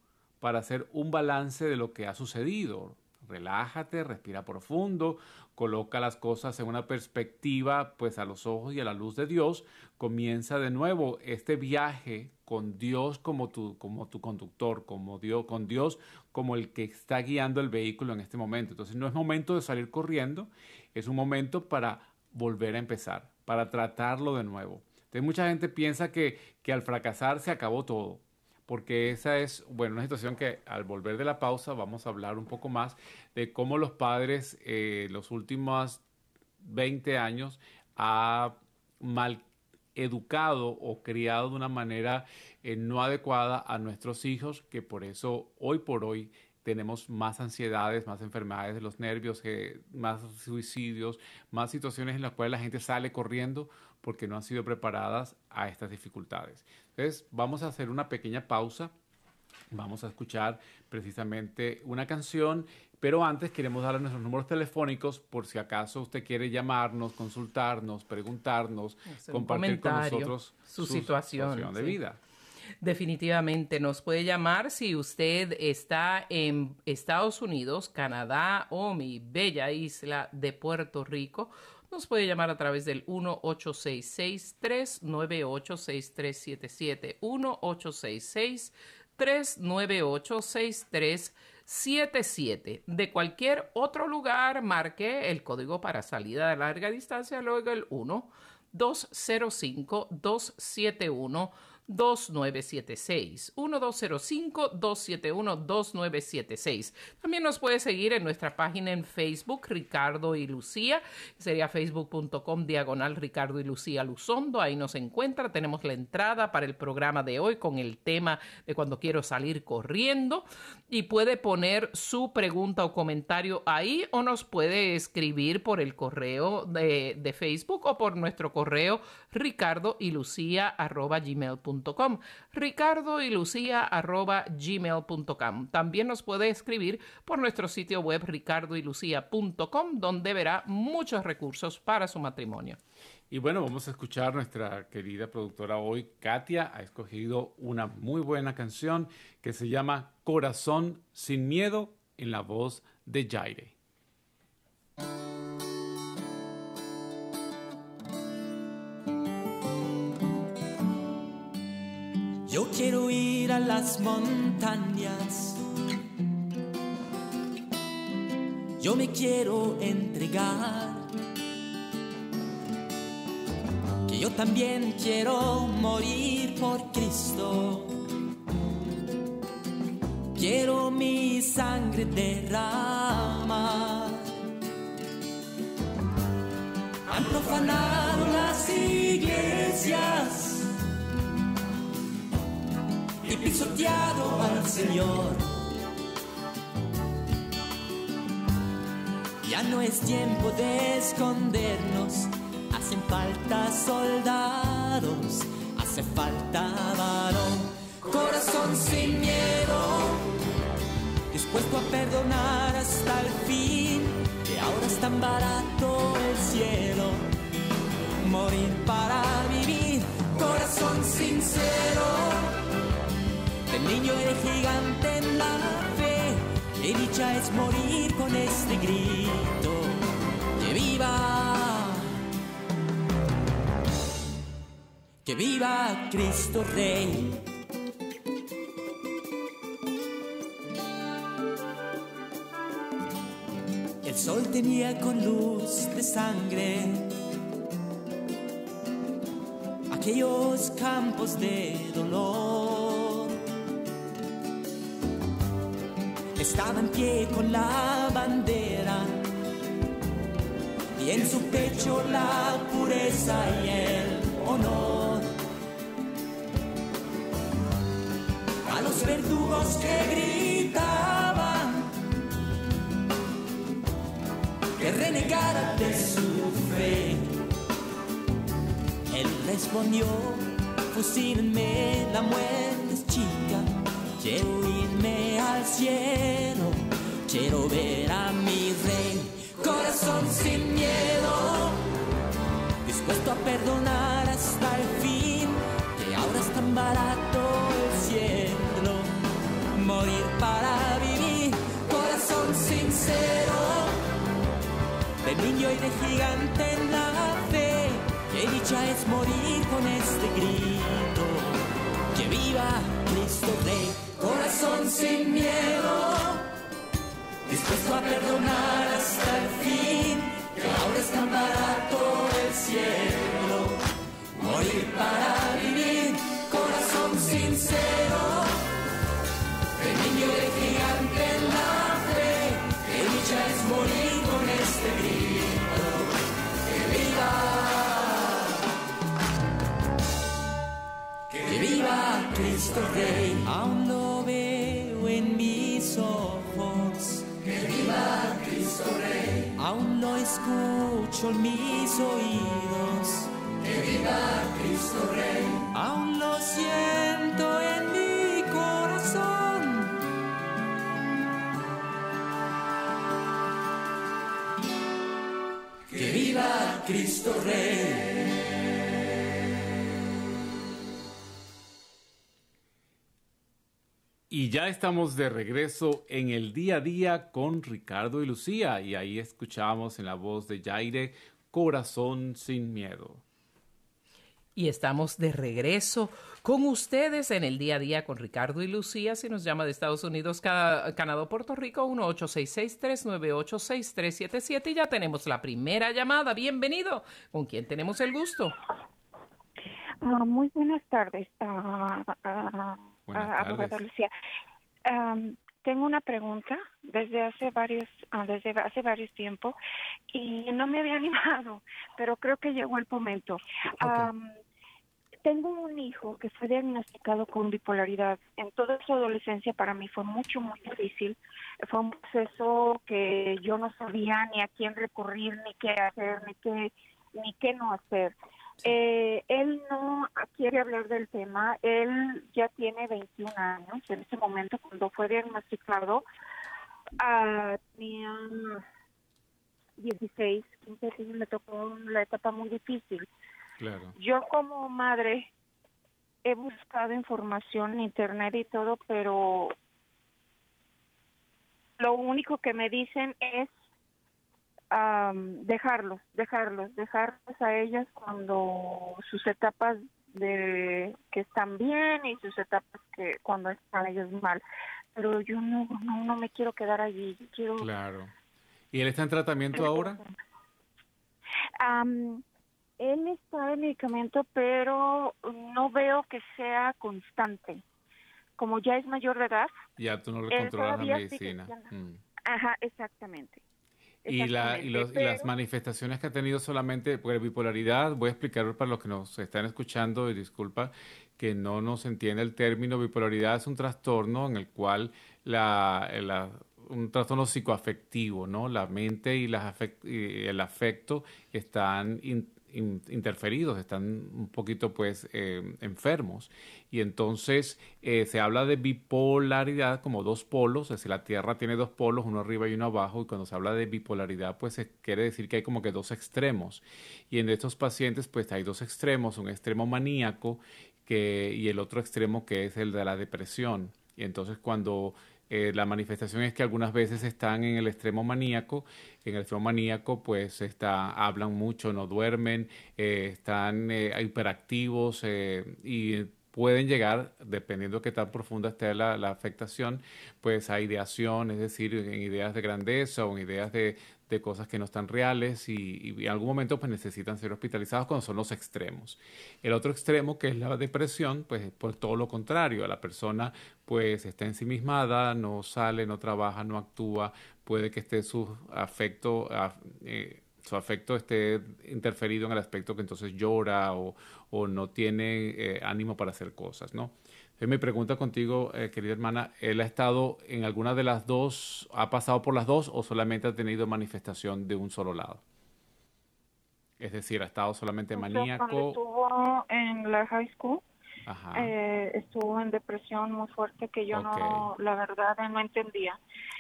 para hacer un balance de lo que ha sucedido. Relájate, respira profundo, coloca las cosas en una perspectiva, pues a los ojos y a la luz de Dios, comienza de nuevo este viaje con Dios como tu, como tu conductor, como Dios, con Dios como el que está guiando el vehículo en este momento. Entonces no es momento de salir corriendo, es un momento para volver a empezar, para tratarlo de nuevo. Entonces mucha gente piensa que, que al fracasar se acabó todo porque esa es, bueno, una situación que al volver de la pausa vamos a hablar un poco más de cómo los padres eh, los últimos 20 años ha mal educado o criado de una manera eh, no adecuada a nuestros hijos, que por eso hoy por hoy tenemos más ansiedades, más enfermedades de los nervios, más suicidios, más situaciones en las cuales la gente sale corriendo porque no han sido preparadas a estas dificultades. Entonces, vamos a hacer una pequeña pausa. Vamos a escuchar precisamente una canción, pero antes queremos darle nuestros números telefónicos por si acaso usted quiere llamarnos, consultarnos, preguntarnos, compartir con nosotros su, situación, de vida. Definitivamente nos puede llamar si usted está en Estados Unidos, Canadá o mi bella isla de Puerto Rico nos puede llamar a través del 1-866-398-6377. 1-866-398-6377. De cualquier otro lugar, marque el código para salida de larga distancia, luego el 1 205 271 2976. 1205-271-2976. También nos puede seguir en nuestra página en Facebook, Ricardo y Lucía. Sería facebook.com diagonal Ricardo y Lucía Luzondo. Ahí nos encuentra. Tenemos la entrada para el programa de hoy con el tema de cuando quiero salir corriendo. Y puede poner su pregunta o comentario ahí o nos puede escribir por el correo de, de Facebook o por nuestro correo ricardo y lucía arroba gmail.com ricardo y lucía arroba gmail.com también nos puede escribir por nuestro sitio web ricardoylucia.com donde verá muchos recursos para su matrimonio. Y bueno, vamos a escuchar nuestra querida productora hoy, Katia, ha escogido una muy buena canción que se llama Corazón sin miedo en la voz de Jaire. Yo quiero ir a las montañas. Yo me quiero entregar. Que yo también quiero morir por Cristo. Quiero mi sangre derramar. Han profanado las iglesias y pisoteado al Señor. Ya no es tiempo de escondernos, hacen falta soldados, hace falta varón, corazón sin miedo, dispuesto a perdonar hasta el fin, que ahora es tan barato el cielo, morir para vivir, corazón sincero el niño el gigante en la fe. Qué dicha es morir con este grito. Que viva. Que viva Cristo Rey. El sol tenía con luz de sangre aquellos campos de dolor estaba en pie con la bandera y en su pecho la pureza y el honor. A los verdugos que gritaban que renegara de su fe, él respondió, fusílenme, la muerte es chica, irme al cielo, quiero ver a mi rey, corazón sin miedo, dispuesto a perdonar hasta el fin, que ahora es tan barato el cielo, morir para vivir, corazón sincero, de niño y de gigante en la fe, que dicha es morir con este grito, que viva Cristo Rey corazón sin miedo, dispuesto a perdonar hasta el fin, que ahora es tan barato el cielo, morir para vivir, corazón sincero, de niño de gigante en la fe, que dicha es morir con este grito, que viva. Que viva Cristo Rey, aún lo en mis ojos. Cristo Rey. Aún lo escucho en mis oídos. Que viva Cristo Rey. Aún lo siento en mi corazón. Que viva Cristo Rey. Y ya estamos de regreso en el día a día con Ricardo y Lucía. Y ahí escuchamos en la voz de Jaire, Corazón sin miedo. Y estamos de regreso con ustedes en el día a día con Ricardo y Lucía. Si nos llama de Estados Unidos, Canadá, Puerto Rico, 1-866-398-6377. Y ya tenemos la primera llamada. Bienvenido. ¿Con quién tenemos el gusto? Ah, muy buenas tardes, uh, tengo una pregunta desde hace varios, desde hace varios tiempos y no me había animado, pero creo que llegó el momento. tengo un hijo que fue diagnosticado con bipolaridad. En toda su adolescencia para mí fue mucho, muy difícil. Fue un proceso que yo no sabía ni a quién recurrir, ni qué hacer, ni qué, ni qué no hacer. Eh, él no quiere hablar del tema. Él ya tiene 21 años. En ese momento, cuando fue diagnosticado, uh, tenía 16, 15 le tocó la etapa muy difícil. Yo como madre he buscado información en internet y todo, pero lo único que me dicen es dejarlos, dejarlos, dejarlos a ellas cuando sus etapas de que están bien y sus etapas que cuando están ellos mal. Pero yo no, no, me quiero quedar allí, quiero... Claro. ¿Y él está en tratamiento ahora? él está en medicamento, pero no veo que sea constante. Como ya es mayor de edad. Ya tú no le controlas la medicina. Mm. Ajá, exactamente. Y, la, y, las manifestaciones que ha tenido solamente, por bipolaridad, voy a explicar para los que nos están escuchando, y disculpa que no nos entiende el término, bipolaridad es un trastorno en el cual la, la un trastorno psicoafectivo, ¿no? La mente y, las y el afecto están interferidos, están un poquito pues eh, enfermos. Y entonces eh, se habla de bipolaridad como dos polos, es decir, la Tierra tiene dos polos, uno arriba y uno abajo, y cuando se habla de bipolaridad pues se quiere decir que hay como que dos extremos. Y en estos pacientes pues hay dos extremos, un extremo maníaco que, y el otro extremo que es el de la depresión. Y entonces cuando eh, la manifestación es que algunas veces están en el extremo maníaco. En el extremo maníaco, pues está, hablan mucho, no duermen, eh, están eh, hiperactivos y pueden llegar, dependiendo de qué tan profunda esté la, afectación, pues a ideación, es decir, en ideas de grandeza o en ideas de, de cosas que no están reales y, en algún momento pues necesitan ser hospitalizados cuando son los extremos. El otro extremo que es la depresión, pues por todo lo contrario, la persona pues está ensimismada, no sale, no trabaja, no actúa, puede que esté su afecto, eh, su afecto esté interferido en el aspecto que entonces llora o, no tiene eh, ánimo para hacer cosas, ¿no? Mi pregunta contigo, eh, querida hermana, ¿él ha estado en alguna de las dos, ha pasado por las dos o solamente ha tenido manifestación de un solo lado? Es decir, ¿ha estado solamente maníaco? Cuando estuvo en la high school, eh, estuvo en depresión muy fuerte que yo no, la verdad, no entendía.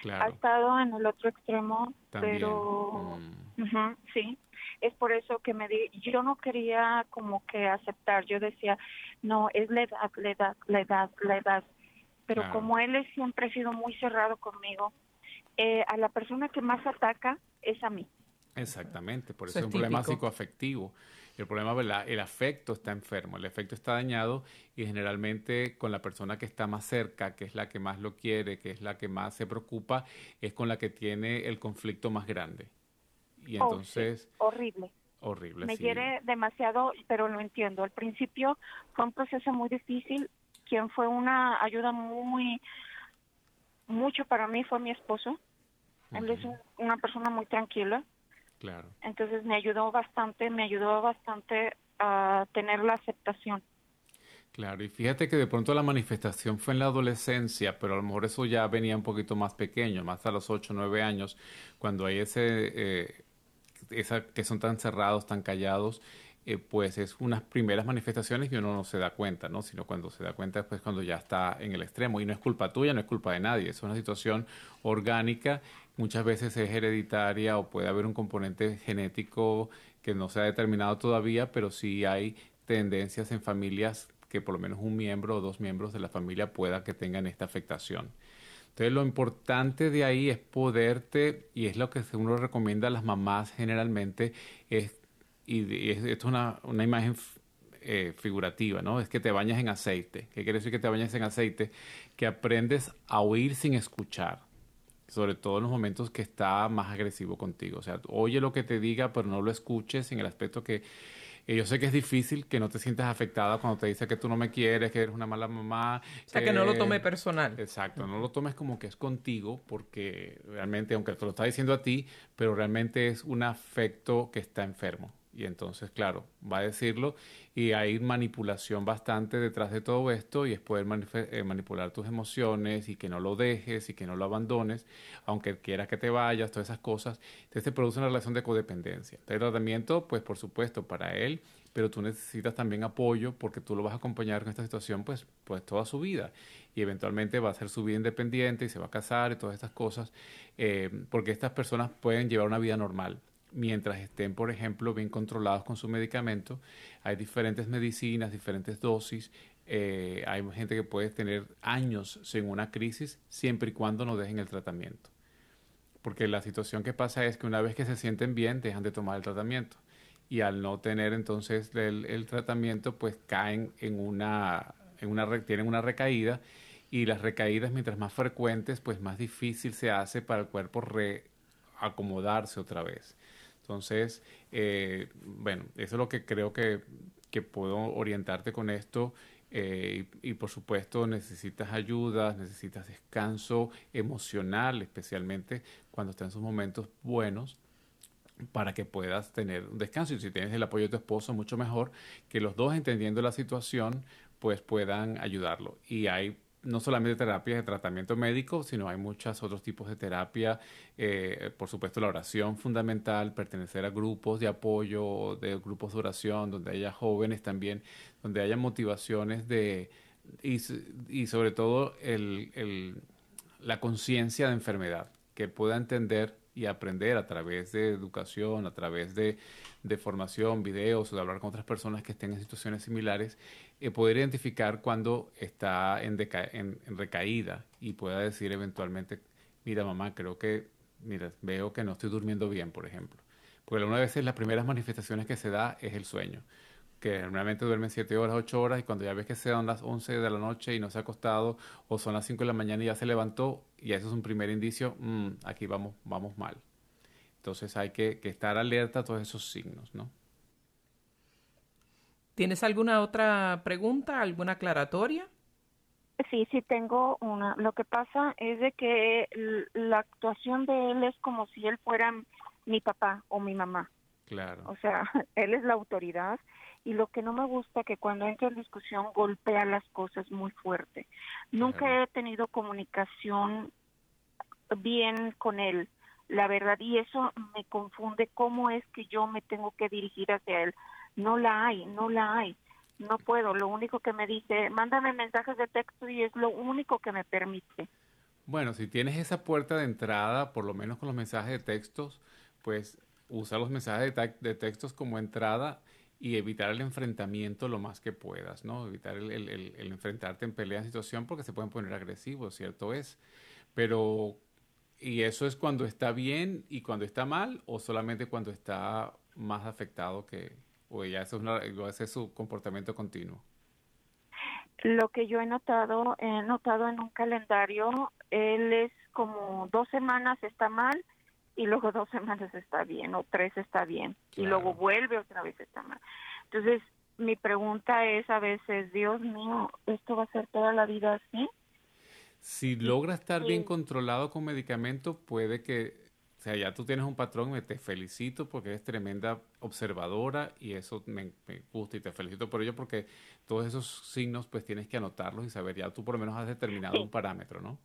Ha estado en el otro extremo, pero mm. sí, es por eso que me di, yo no quería como que aceptar, yo decía, no, es la edad, la edad, la edad, la edad. Pero como él siempre ha sido muy cerrado conmigo, eh, a la persona que más ataca es a mí. Exactamente, por eso, es un problema psicoafectivo. El problema, ¿verdad? El afecto está enfermo, el afecto está dañado y generalmente con la persona que está más cerca, que es la que más lo quiere, que es la que más se preocupa, es con la que tiene el conflicto más grande. Y oh, entonces... horrible. Horrible. Me quiere demasiado, pero lo entiendo. Al principio fue un proceso muy difícil. Quien fue una ayuda muy, mucho para mí fue mi esposo. Él es una persona muy tranquila. Claro. Entonces me ayudó bastante, me ayudó bastante a tener la aceptación. Claro, y fíjate que de pronto la manifestación fue en la adolescencia, pero a lo mejor eso ya venía un poquito más pequeño, más a los 8 o 9 años, cuando hay ese, eh, esa, que son tan cerrados, tan callados, eh, pues es unas primeras manifestaciones y uno no se da cuenta, ¿no? Sino cuando se da cuenta después cuando ya está en el extremo. Y no es culpa tuya, no es culpa de nadie, es una situación orgánica, muchas veces es hereditaria o puede haber un componente genético que no se ha determinado todavía, pero sí hay tendencias en familias que por lo menos un miembro o dos miembros de la familia pueda que tengan esta afectación. Entonces lo importante de ahí es poderte, y es lo que uno recomienda a las mamás generalmente, es, y, esto es una, una imagen eh, figurativa, ¿no? Es que te bañas en aceite. ¿Qué quiere decir que te bañas en aceite? Que aprendes a oír sin escuchar, sobre todo en los momentos que está más agresivo contigo. O sea, oye lo que te diga, pero no lo escuches en el aspecto que Y yo sé que es difícil que no te sientas afectada cuando te dice que tú no me quieres, que eres una mala mamá. O sea, que, no lo tome personal. Exacto, no lo tomes como que es contigo, porque realmente, aunque te lo está diciendo a ti, pero realmente es un afecto que está enfermo. Y entonces, claro, va a decirlo y hay manipulación bastante detrás de todo esto y es poder eh, manipular tus emociones y que no lo dejes y que no lo abandones, aunque quieras que te vayas, todas esas cosas. Entonces te produce una relación de codependencia. El tratamiento, pues por supuesto, para él, pero tú necesitas también apoyo porque tú lo vas a acompañar en esta situación pues, pues toda su vida y eventualmente va a hacer su vida independiente y se va a casar y todas estas cosas, eh, porque estas personas pueden llevar una vida normal mientras estén, por ejemplo, bien controlados con su medicamento. Hay diferentes medicinas, diferentes dosis. Eh, hay gente que puede tener años sin una crisis siempre y cuando no dejen el tratamiento. Porque la situación que pasa es que una vez que se sienten bien, dejan de tomar el tratamiento. Y al no tener entonces el, tratamiento, pues caen en una, en una, tienen una recaída. Y las recaídas, mientras más frecuentes, pues más difícil se hace para el cuerpo reacomodarse otra vez. Entonces, eh, bueno, eso es lo que creo que, puedo orientarte con esto. Eh, y, por supuesto necesitas ayuda, necesitas descanso emocional, especialmente cuando estás en sus momentos buenos para que puedas tener un descanso. Y si tienes el apoyo de tu esposo, mucho mejor que los dos entendiendo la situación, pues puedan ayudarlo. Y hay no solamente terapias de tratamiento médico, sino hay muchos otros tipos de terapia. Eh, por supuesto, la oración fundamental, pertenecer a grupos de apoyo, de grupos de oración, donde haya jóvenes también, donde haya motivaciones de... Y, sobre todo el, el, la conciencia de enfermedad, que pueda entender y aprender a través de educación, a través de, de formación, videos o de hablar con otras personas que estén en situaciones similares, eh, poder identificar cuando está en, recaída y pueda decir eventualmente, mira mamá, creo que, mira, veo que no estoy durmiendo bien, por ejemplo. Porque algunas veces las primeras manifestaciones que se da es el sueño, que normalmente duermen 7 horas, 8 horas y cuando ya ves que sean las 11 de la noche y no se ha acostado o son las 5 de la mañana y ya se levantó, y eso es un primer indicio, mm, aquí vamos, vamos mal. Entonces hay que, que estar alerta a todos esos signos, ¿no? ¿Tienes alguna otra pregunta, alguna aclaratoria? Sí, sí tengo una. Lo que pasa es de que la actuación de él es como si él fuera mi papá o mi mamá. Claro. O sea, él es la autoridad y lo que no me gusta que cuando entra en discusión golpea las cosas muy fuerte. Nunca he tenido comunicación bien con él, la verdad, y eso me confunde cómo es que yo me tengo que dirigir hacia él no la hay, no la hay. No puedo, lo único que me dice, mándame mensajes de texto y es lo único que me permite. Bueno, si tienes esa puerta de entrada, por lo menos con los mensajes de textos, pues usa los mensajes de, textos como entrada y evitar el enfrentamiento lo más que puedas, ¿no? Evitar el, el, enfrentarte en pelea en situación porque se pueden poner agresivos, ¿cierto es? Pero, ¿y eso es cuando está bien y cuando está mal o solamente cuando está más afectado que, o ya eso es, es su comportamiento continuo? Lo que yo he notado, he notado en un calendario, él es como dos semanas está mal y luego dos semanas está bien o tres está bien y luego vuelve otra vez está mal. Entonces, mi pregunta es a veces, Dios mío, ¿esto va a ser toda la vida así? Si logra estar bien controlado con medicamento, puede que o sea, ya tú tienes un patrón, me te felicito porque eres tremenda observadora y eso me, gusta y te felicito por ello porque todos esos signos pues tienes que anotarlos y saber, ya tú por lo menos has determinado un parámetro, ¿no?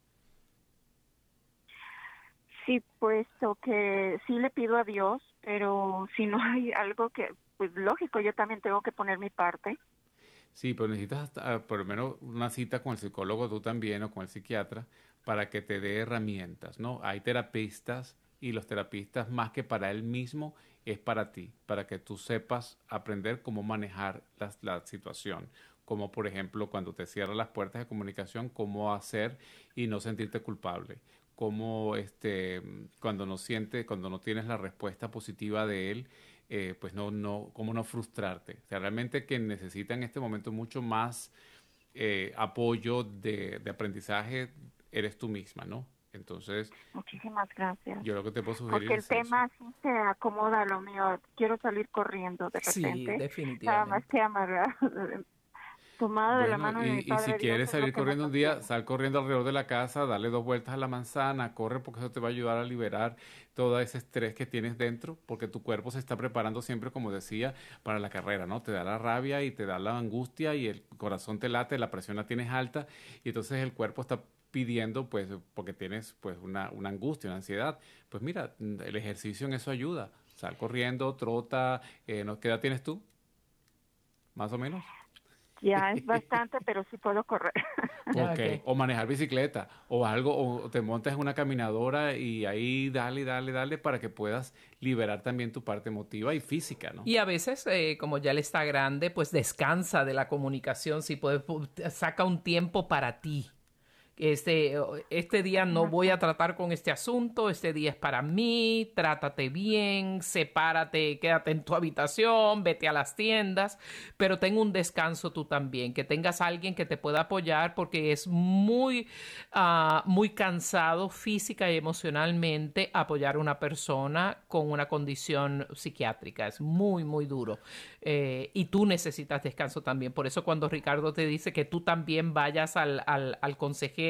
Sí, puesto que sí le pido a Dios, pero si no hay algo que, pues lógico, yo también tengo que poner mi parte. Sí, pero necesitas ah, por lo menos una cita con el psicólogo, tú también, o con el psiquiatra, para que te dé herramientas, ¿no? Hay terapistas y los terapistas más que para él mismo es para ti, para que tú sepas aprender cómo manejar la, la situación, como por ejemplo cuando te cierran las puertas de comunicación, cómo hacer y no sentirte culpable, cómo este, cuando no sientes, cuando no tienes la respuesta positiva de él, eh, pues no, no, cómo no frustrarte. O sea, realmente que necesita en este momento mucho más eh, apoyo de, de aprendizaje eres tú misma, ¿no? Entonces, muchísimas gracias. Yo lo que te puedo sugerir Porque el tema sí se acomoda a lo mío. Quiero salir corriendo de repente. Sí, definitivamente. Nada más que amarrar tomada de la mano y, y si quieres salir corriendo un día, sal corriendo alrededor de la casa, dale dos vueltas a la manzana, corre porque eso te va a ayudar a liberar todo ese estrés que tienes dentro, porque tu cuerpo se está preparando siempre, como decía, para la carrera, ¿no? Te da la rabia y te da la angustia y el corazón te late, la presión la tienes alta y entonces el cuerpo está pidiendo, pues, porque tienes, pues, una, una angustia, una ansiedad. Pues mira, el ejercicio en eso ayuda. Sal corriendo, trota, eh, ¿qué edad tienes tú? Más o menos. Ya es bastante, pero sí puedo correr. ok, o manejar bicicleta, o algo, o te montas en una caminadora y ahí dale, dale, dale para que puedas liberar también tu parte emotiva y física, ¿no? Y a veces, eh, como ya le está grande, pues descansa de la comunicación, si puedes, saca un tiempo para ti este, este día no voy a tratar con este asunto, este día es para mí, trátate bien, sepárate, quédate en tu habitación, vete a las tiendas, pero ten un descanso tú también, que tengas alguien que te pueda apoyar porque es muy, ah, muy cansado física y emocionalmente apoyar a una persona con una condición psiquiátrica, es muy, muy duro. Eh, y tú necesitas descanso también. Por eso cuando Ricardo te dice que tú también vayas al, al, al consejero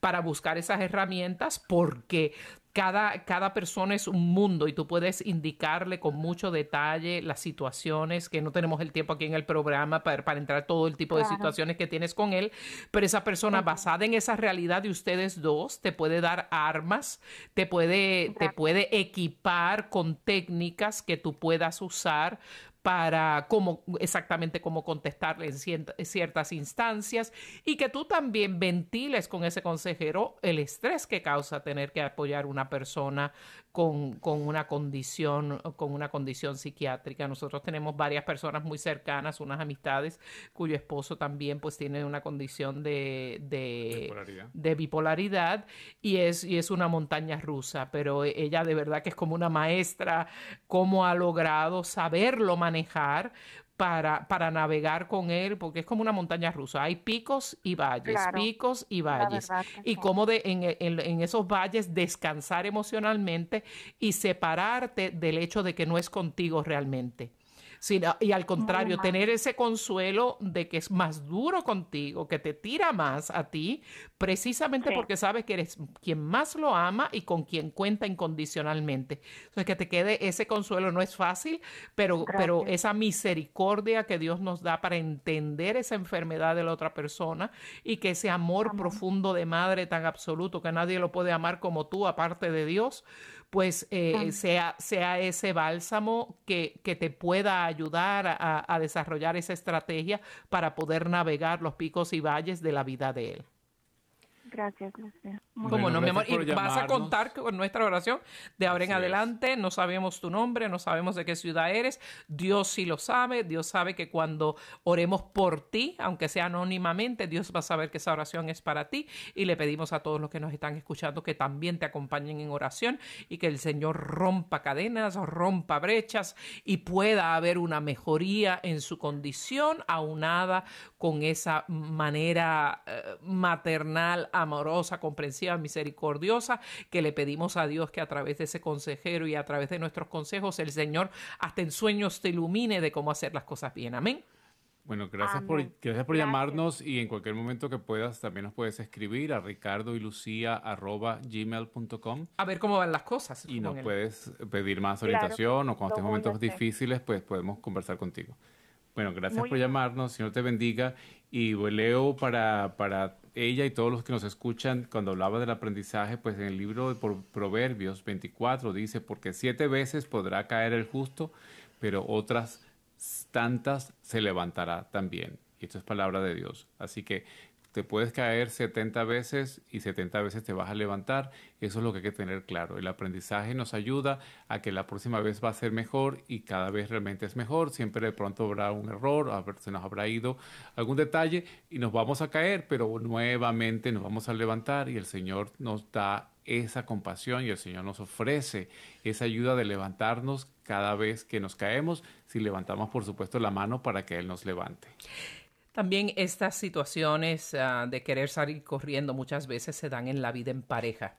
para buscar esas herramientas, porque cada, cada, persona es un mundo y tú puedes indicarle con mucho detalle las situaciones, que no tenemos el tiempo aquí en el programa para, para entrar todo el tipo de situaciones que tienes con él, pero esa persona basada en esa realidad de ustedes dos te puede dar armas, te puede, te puede equipar con técnicas que tú puedas usar para cómo exactamente cómo contestarle en ciertas instancias y que tú también ventiles con ese consejero el estrés que causa tener que apoyar una persona con, una condición, con una condición psiquiátrica. Nosotros tenemos varias personas muy cercanas, unas amistades cuyo esposo también pues tiene una condición de, de, bipolaridad. y, es, y es una montaña rusa, pero ella de verdad que es como una maestra, cómo ha logrado saberlo manejar para, para navegar con él, porque es como una montaña rusa. Hay picos y valles, picos y valles. Y cómo de, en, en, esos valles descansar emocionalmente y separarte del hecho de que no es contigo realmente y al contrario, tener ese consuelo de que es más duro contigo, que te tira más a ti, precisamente porque sabes que eres quien más lo ama y con quien cuenta incondicionalmente. Entonces, que te quede ese consuelo no es fácil, pero, pero esa misericordia que Dios nos da para entender esa enfermedad de la otra persona y que ese amor profundo de madre tan absoluto que nadie lo puede amar como tú, aparte de Dios, pues eh, sea, sea ese bálsamo que, que te pueda ayudar a, a, desarrollar esa estrategia para poder navegar los picos y valles de la vida de él. Gracias, Lucía. Como no, mi amor. Y vas a contar con nuestra oración de ahora en adelante. No sabemos tu nombre, no sabemos de qué ciudad eres. Dios sí lo sabe. Dios sabe que cuando oremos por ti, aunque sea anónimamente, Dios va a saber que esa oración es para ti. Y le pedimos a todos los que nos están escuchando que también te acompañen en oración y que el Señor rompa cadenas, rompa brechas y pueda haber una mejoría en su condición aunada con esa manera eh, maternal amorosa, comprensiva, misericordiosa, que le pedimos a Dios que a través de ese consejero y a través de nuestros consejos el Señor hasta en sueños te ilumine de cómo hacer las cosas bien. Amén. Bueno, gracias por, gracias por llamarnos y en cualquier momento que puedas también nos puedes escribir a ricardo y lucía gmail.com. A ver cómo van las cosas. Y nos puedes pedir más orientación o cuando estés momentos difíciles, pues podemos conversar contigo. Bueno, gracias por llamarnos, Señor te bendiga. Y leo para, para ella y todos los que nos escuchan, cuando hablaba del aprendizaje, pues en el libro de Proverbios 24 dice, porque siete veces podrá caer el justo, pero otras tantas se levantará también. Y esto es palabra de Dios. Así que te puedes caer 70 veces y 70 veces te vas a levantar. Eso es lo que hay que tener claro. El aprendizaje nos ayuda a que la próxima vez va a ser mejor y cada vez realmente es mejor. Siempre de pronto habrá un error, a ver, se nos habrá ido algún detalle y nos vamos a caer, pero nuevamente nos vamos a levantar y el Señor nos da esa compasión y el Señor nos ofrece esa ayuda de levantarnos cada vez que nos caemos, si levantamos por supuesto la mano para que Él nos levante. También estas situaciones ah, de querer salir corriendo muchas veces se dan en la vida en pareja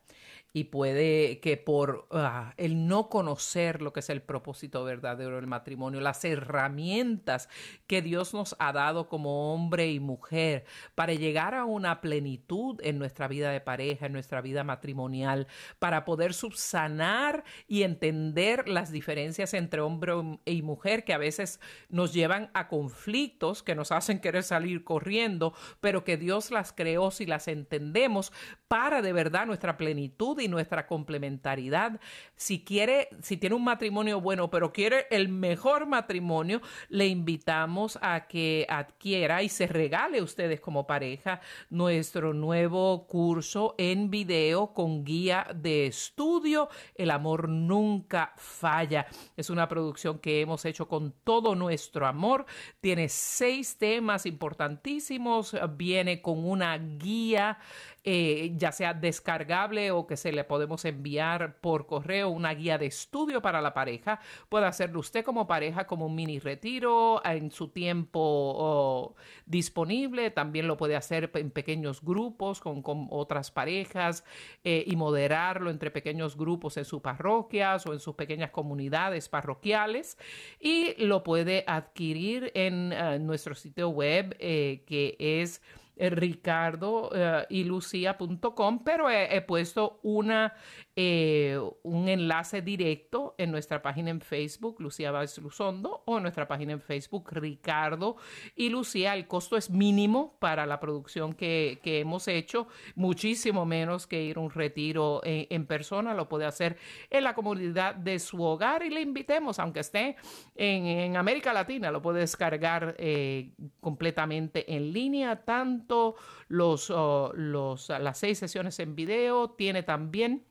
y puede que por ah, el no conocer lo que es el propósito verdadero del matrimonio, las herramientas que Dios nos ha dado como hombre y mujer para llegar a una plenitud en nuestra vida de pareja, en nuestra vida matrimonial, para poder subsanar y entender las diferencias entre hombre y mujer que a veces nos llevan a conflictos que nos hacen querer salir corriendo, pero que Dios las creó si las entendemos para de verdad nuestra plenitud y nuestra complementariedad. Si quiere, si tiene un matrimonio bueno, pero quiere el mejor matrimonio, le invitamos a que adquiera y se regale ustedes como pareja nuestro nuevo curso en video con guía de estudio. El amor nunca falla. Es una producción que hemos hecho con todo nuestro amor. Tiene seis temas importantísimos. Viene con una guía eh, ya sea descargable o que se le podemos enviar por correo una guía de estudio para la pareja. Puede hacerlo usted como pareja como un mini retiro en su tiempo disponible. También lo puede hacer en pequeños grupos con, otras parejas eh, y moderarlo entre pequeños grupos en sus parroquias o en sus pequeñas comunidades parroquiales. Y lo puede adquirir en eh, nuestro sitio web que es ricardo eh, y lucía.com, pero he, puesto una, eh, un enlace directo en nuestra página en Facebook, Lucía Vázquez Luzondo, o en nuestra página en Facebook, Ricardo y Lucía. El costo es mínimo para la producción que, hemos hecho, muchísimo menos que ir a un retiro en, persona, lo puede hacer en la comunidad de su hogar y le invitemos, aunque esté en, América Latina, lo puede descargar completamente en línea, tanto los, oh, los, las seis sesiones en video, tiene también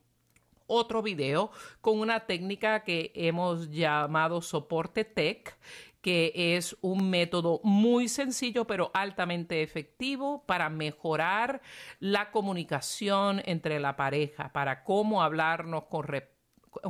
otro video con una técnica que hemos llamado soporte tech que es un método muy sencillo pero altamente efectivo para mejorar la comunicación entre la pareja, para cómo hablarnos con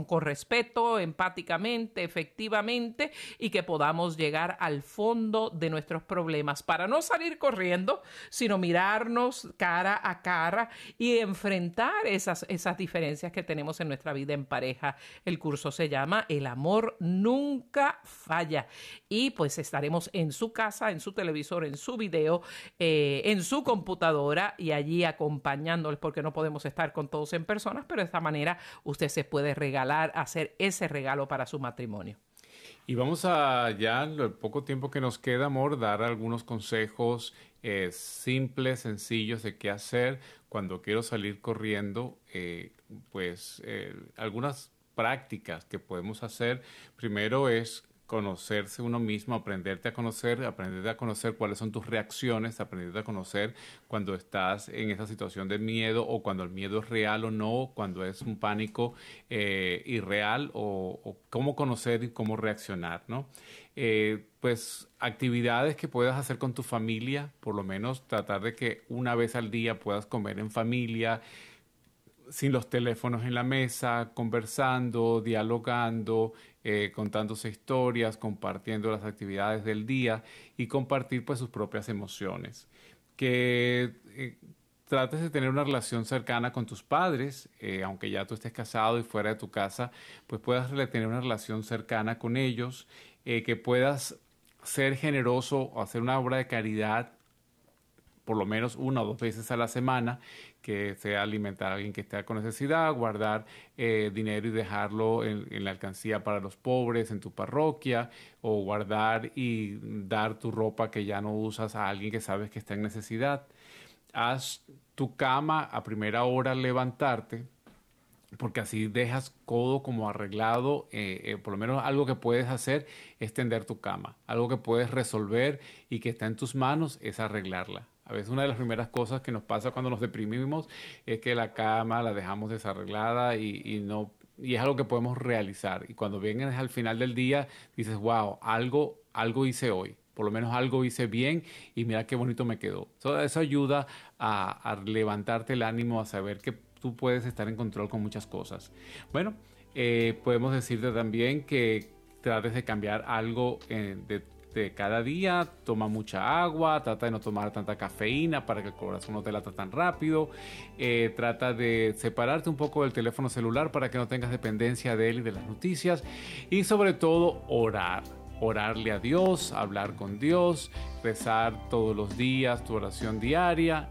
con respeto, empáticamente, efectivamente, y que podamos llegar al fondo de nuestros problemas para no salir corriendo, sino mirarnos cara a cara y enfrentar esas, esas diferencias que tenemos en nuestra vida en pareja. El curso se llama El amor nunca falla y pues estaremos en su casa, en su televisor, en su video, eh, en su computadora y allí acompañándoles porque no podemos estar con todos en personas, pero de esta manera usted se puede regalar, hacer ese regalo para su matrimonio. Y vamos a ya, el poco tiempo que nos queda, amor, dar algunos consejos eh, simples, sencillos de qué hacer cuando quiero salir corriendo. Eh, pues algunas prácticas que podemos hacer. Primero es conocerse uno mismo, aprenderte a conocer, aprenderte a conocer cuáles son tus reacciones, aprenderte a conocer cuando estás en esa situación de miedo o cuando el miedo es real o no, cuando es un pánico eh, irreal o, cómo conocer y cómo reaccionar, ¿no? Eh, pues actividades que puedas hacer con tu familia, por lo menos tratar de que una vez al día puedas comer en familia, sin los teléfonos en la mesa, conversando, dialogando, eh, contándose historias, compartiendo las actividades del día y compartir pues sus propias emociones. Que eh, trates de tener una relación cercana con tus padres, eh, aunque ya tú estés casado y fuera de tu casa, pues puedas tener una relación cercana con ellos, que puedas ser generoso o hacer una obra de caridad por lo menos una o dos veces a la semana que sea alimentar a alguien que esté con necesidad, guardar eh, dinero y dejarlo en, la alcancía para los pobres en tu parroquia, o guardar y dar tu ropa que ya no usas a alguien que sabes que está en necesidad. Haz tu cama a primera hora levantarte, porque así dejas codo como arreglado, eh, eh, por lo menos algo que puedes hacer es tender tu cama, algo que puedes resolver y que está en tus manos es arreglarla. A veces una de las primeras cosas que nos pasa cuando nos deprimimos es que la cama la dejamos desarreglada y, no y es algo que podemos realizar. Y cuando vienes al final del día, dices, wow, algo, algo hice hoy. Por lo menos algo hice bien y mira qué bonito me quedó. eso ayuda a, levantarte el ánimo, a saber que tú puedes estar en control con muchas cosas. Bueno, eh, podemos decirte también que trates de cambiar algo eh, de de cada día, toma mucha agua, trata de no tomar tanta cafeína para que el corazón no te lata tan rápido, eh, trata de separarte un poco del teléfono celular para que no tengas dependencia de él y de las noticias y sobre todo orar orarle a Dios, hablar con Dios, rezar todos los días tu oración diaria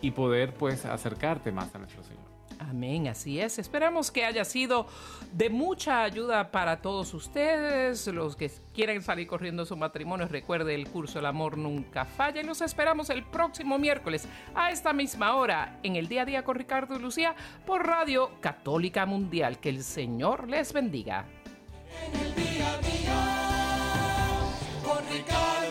y poder pues acercarte más a nuestro Señor. Amén, así es. Esperamos que haya sido de mucha ayuda para todos ustedes, los que quieren salir corriendo su matrimonio. Recuerde el curso El amor nunca falla y los esperamos el próximo miércoles a esta misma hora en el día a día con Ricardo y Lucía por Radio Católica Mundial. Que el Señor les bendiga. En el día a día con Ricardo.